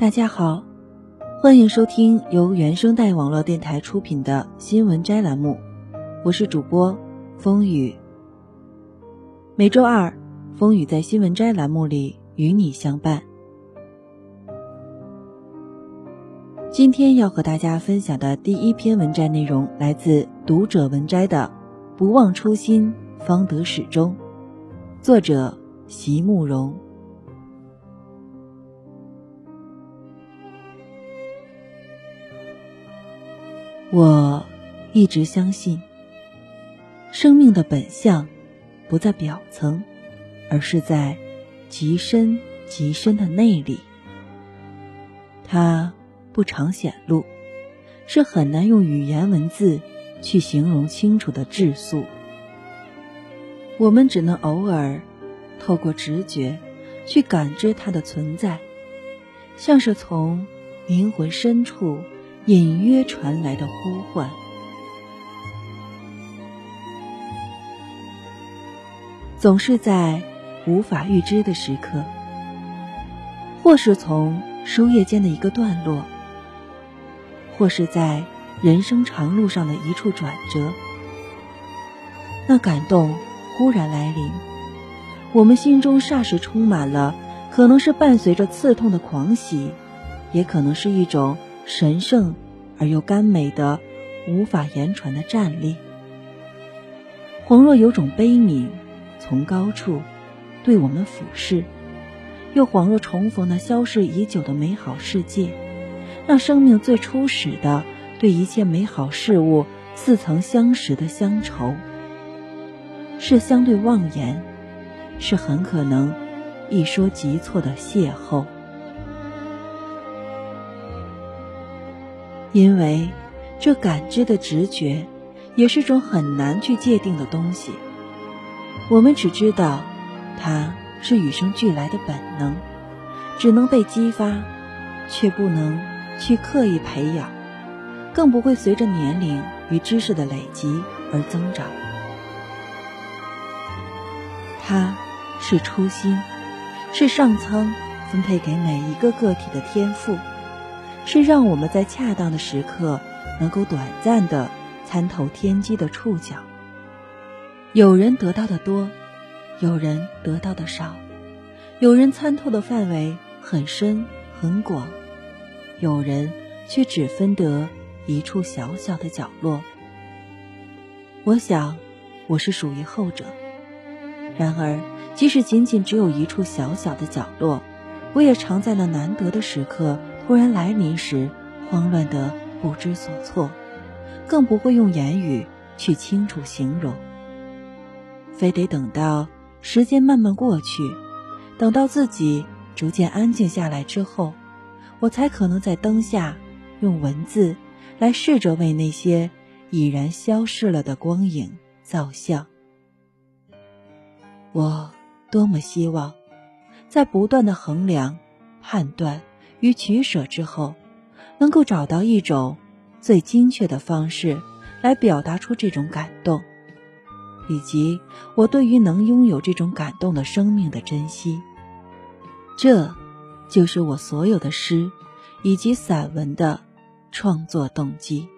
大家好，欢迎收听由原声带网络电台出品的新闻摘栏目，我是主播风雨。每周二，风雨在新闻摘栏目里与你相伴。今天要和大家分享的第一篇文摘内容来自读者文摘的《不忘初心，方得始终》，作者席慕容。我一直相信，生命的本相不在表层，而是在极深极深的内里。它不常显露，是很难用语言文字去形容清楚的质素。我们只能偶尔透过直觉去感知它的存在，像是从灵魂深处。隐约传来的呼唤，总是在无法预知的时刻，或是从书页间的一个段落，或是在人生长路上的一处转折，那感动忽然来临，我们心中霎时充满了，可能是伴随着刺痛的狂喜，也可能是一种。神圣而又甘美的、无法言传的站立，恍若有种悲悯从高处对我们俯视，又恍若重逢那消逝已久的美好世界，那生命最初始的对一切美好事物似曾相识的乡愁，是相对妄言，是很可能一说即错的邂逅。因为，这感知的直觉，也是种很难去界定的东西。我们只知道，它是与生俱来的本能，只能被激发，却不能去刻意培养，更不会随着年龄与知识的累积而增长。它是初心，是上苍分配给每一个个体的天赋。是让我们在恰当的时刻能够短暂的参透天机的触角。有人得到的多，有人得到的少，有人参透的范围很深很广，有人却只分得一处小小的角落。我想，我是属于后者。然而，即使仅仅只有一处小小的角落，我也常在那难得的时刻。突然来临时，慌乱的不知所措，更不会用言语去清楚形容。非得等到时间慢慢过去，等到自己逐渐安静下来之后，我才可能在灯下用文字来试着为那些已然消逝了的光影造像。我多么希望，在不断的衡量、判断。与取舍之后，能够找到一种最精确的方式来表达出这种感动，以及我对于能拥有这种感动的生命的珍惜。这，就是我所有的诗以及散文的创作动机。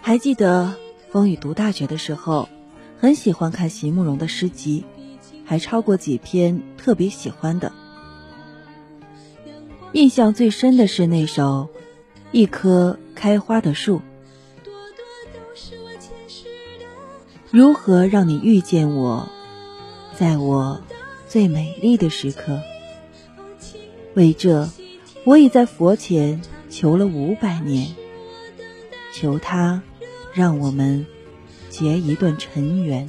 还记得风雨读大学的时候，很喜欢看席慕容的诗集，还抄过几篇特别喜欢的。印象最深的是那首《一棵开花的树》。如何让你遇见我，在我最美丽的时刻？为这，我已在佛前求了五百年。求他，让我们结一段尘缘。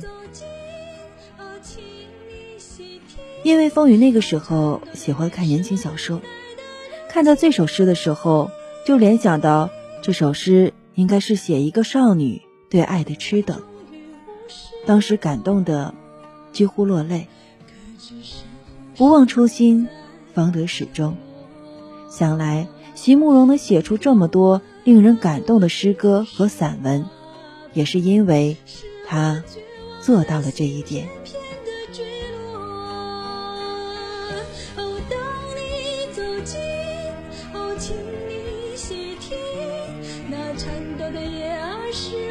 因为风雨那个时候喜欢看言情小说，看到这首诗的时候，就联想到这首诗应该是写一个少女对爱的痴等。当时感动的几乎落泪。不忘初心，方得始终。想来席慕容能写出这么多令人感动的诗歌和散文，也是因为他做到了这一点。哦，请你细听。那颤抖的叶儿是。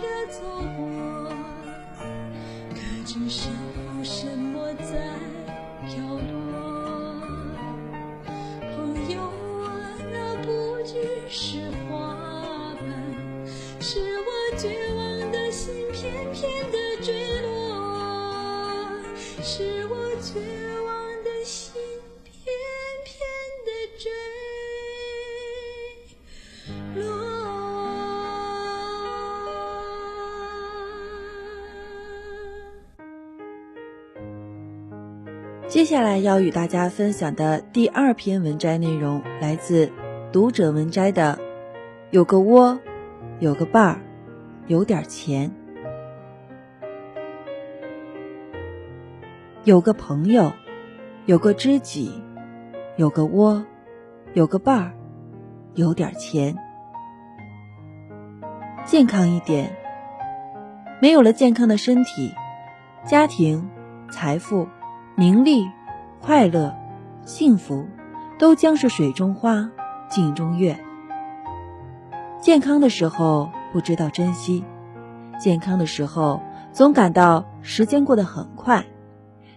的错过，可知身接下来要与大家分享的第二篇文摘内容，来自读者文摘的“有个窝，有个伴儿，有点钱”。有个朋友，有个知己，有个窝，有个伴儿，有点钱，健康一点。没有了健康的身体，家庭、财富、名利、快乐、幸福，都将是水中花，镜中月。健康的时候不知道珍惜，健康的时候总感到时间过得很快。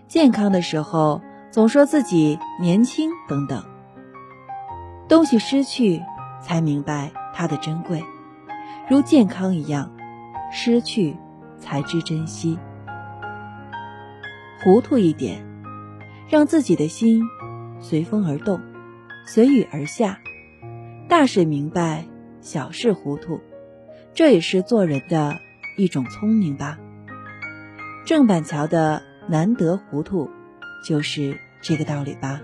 健康的时候，总说自己年轻等等。东西失去，才明白它的珍贵，如健康一样，失去才知珍惜。糊涂一点，让自己的心随风而动，随雨而下。大事明白，小事糊涂，这也是做人的一种聪明吧。郑板桥的。难得糊涂，就是这个道理吧。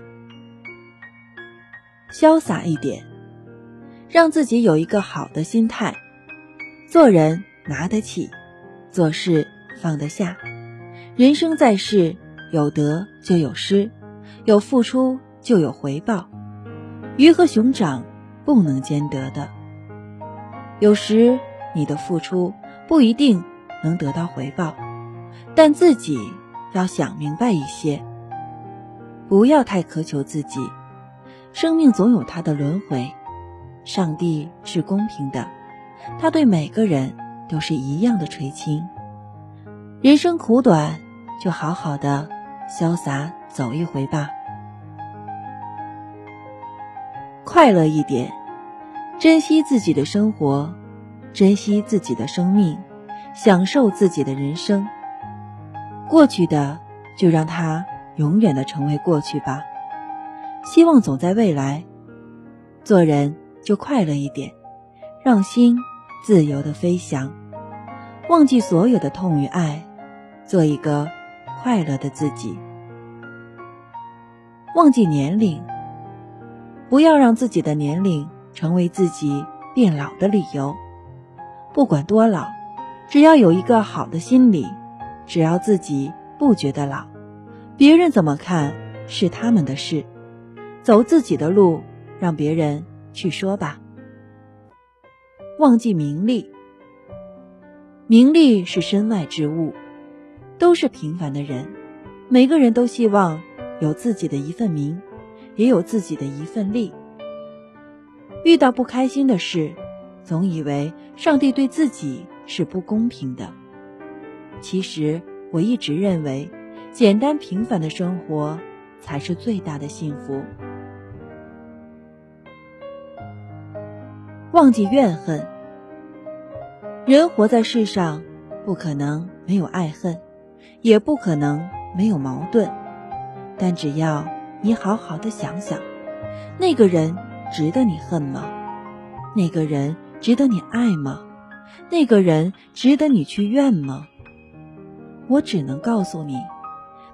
潇洒一点，让自己有一个好的心态，做人拿得起，做事放得下。人生在世，有得就有失，有付出就有回报。鱼和熊掌不能兼得的。有时你的付出不一定能得到回报，但自己。要想明白一些，不要太苛求自己。生命总有它的轮回，上帝是公平的，他对每个人都是一样的垂青。人生苦短，就好好的潇洒走一回吧。快乐一点，珍惜自己的生活，珍惜自己的生命，享受自己的人生。过去的就让它永远的成为过去吧，希望总在未来。做人就快乐一点，让心自由的飞翔，忘记所有的痛与爱，做一个快乐的自己。忘记年龄，不要让自己的年龄成为自己变老的理由。不管多老，只要有一个好的心理。只要自己不觉得老，别人怎么看是他们的事，走自己的路，让别人去说吧。忘记名利，名利是身外之物，都是平凡的人，每个人都希望有自己的一份名，也有自己的一份利。遇到不开心的事，总以为上帝对自己是不公平的。其实我一直认为，简单平凡的生活才是最大的幸福。忘记怨恨，人活在世上，不可能没有爱恨，也不可能没有矛盾。但只要你好好的想想，那个人值得你恨吗？那个人值得你爱吗？那个人值得你去怨吗？我只能告诉你，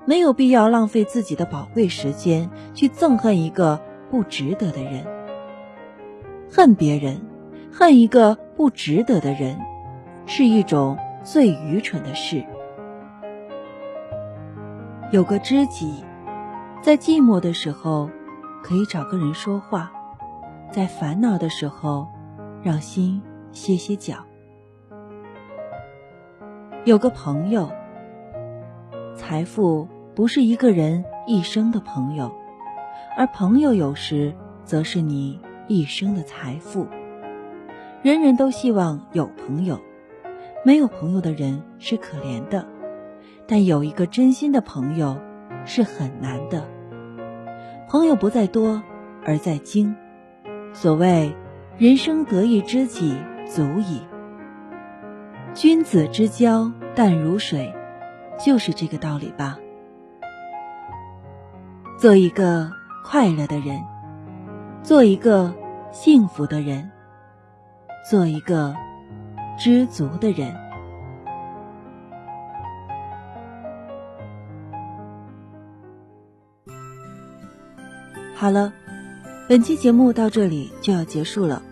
没有必要浪费自己的宝贵时间去憎恨一个不值得的人。恨别人，恨一个不值得的人，是一种最愚蠢的事。有个知己，在寂寞的时候，可以找个人说话；在烦恼的时候，让心歇歇脚。有个朋友，财富不是一个人一生的朋友，而朋友有时则是你一生的财富。人人都希望有朋友，没有朋友的人是可怜的。但有一个真心的朋友是很难的。朋友不在多，而在精。所谓“人生得一知己足矣”，君子之交淡如水，就是这个道理吧。做一个快乐的人，做一个幸福的人，做一个知足的人。好了，本期节目到这里就要结束了。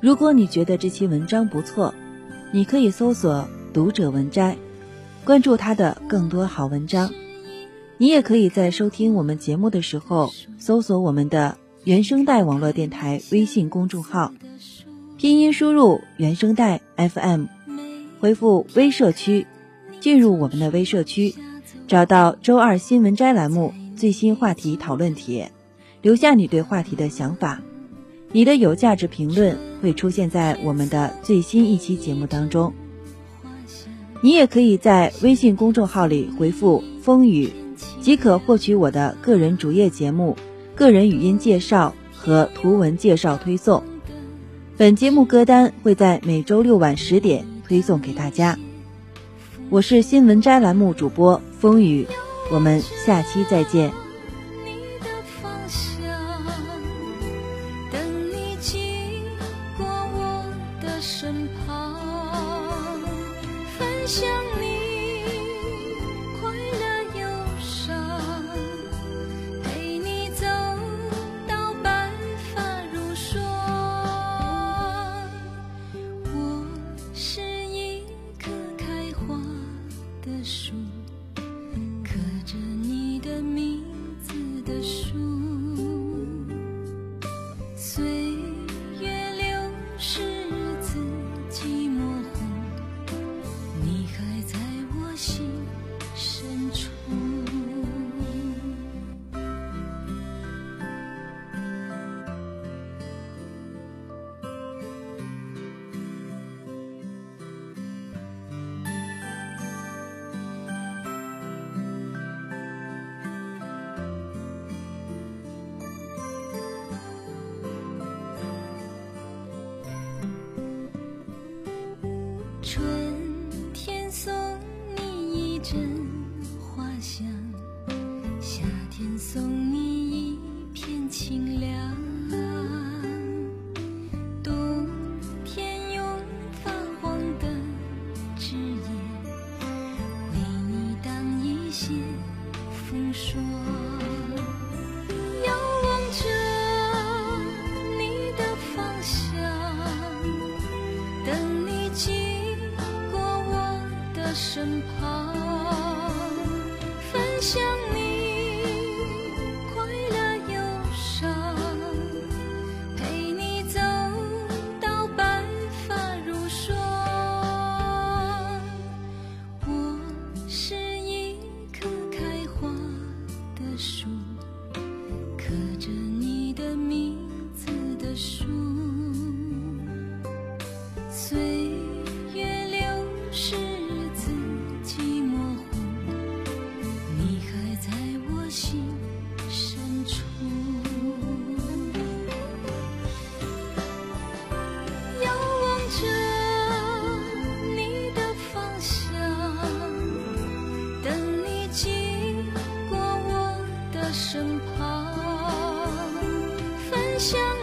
如果你觉得这期文章不错，你可以搜索“读者文摘”，关注他的更多好文章。你也可以在收听我们节目的时候，搜索我们的原声带网络电台微信公众号，拼音输入“原声带 FM”，回复“微社区”，进入我们的微社区，找到周二新闻摘栏目最新话题讨论帖。留下你对话题的想法，你的有价值评论会出现在我们的最新一期节目当中。你也可以在微信公众号里回复“风雨”，即可获取我的个人主页节目、个人语音介绍和图文介绍推送。本节目歌单会在每周六晚十点推送给大家。我是新闻摘栏目主播风雨，我们下期再见。刻着你的名字的书岁月流逝字迹模糊你还在我心。深处遥望着你的方向等你经过我的身旁。想。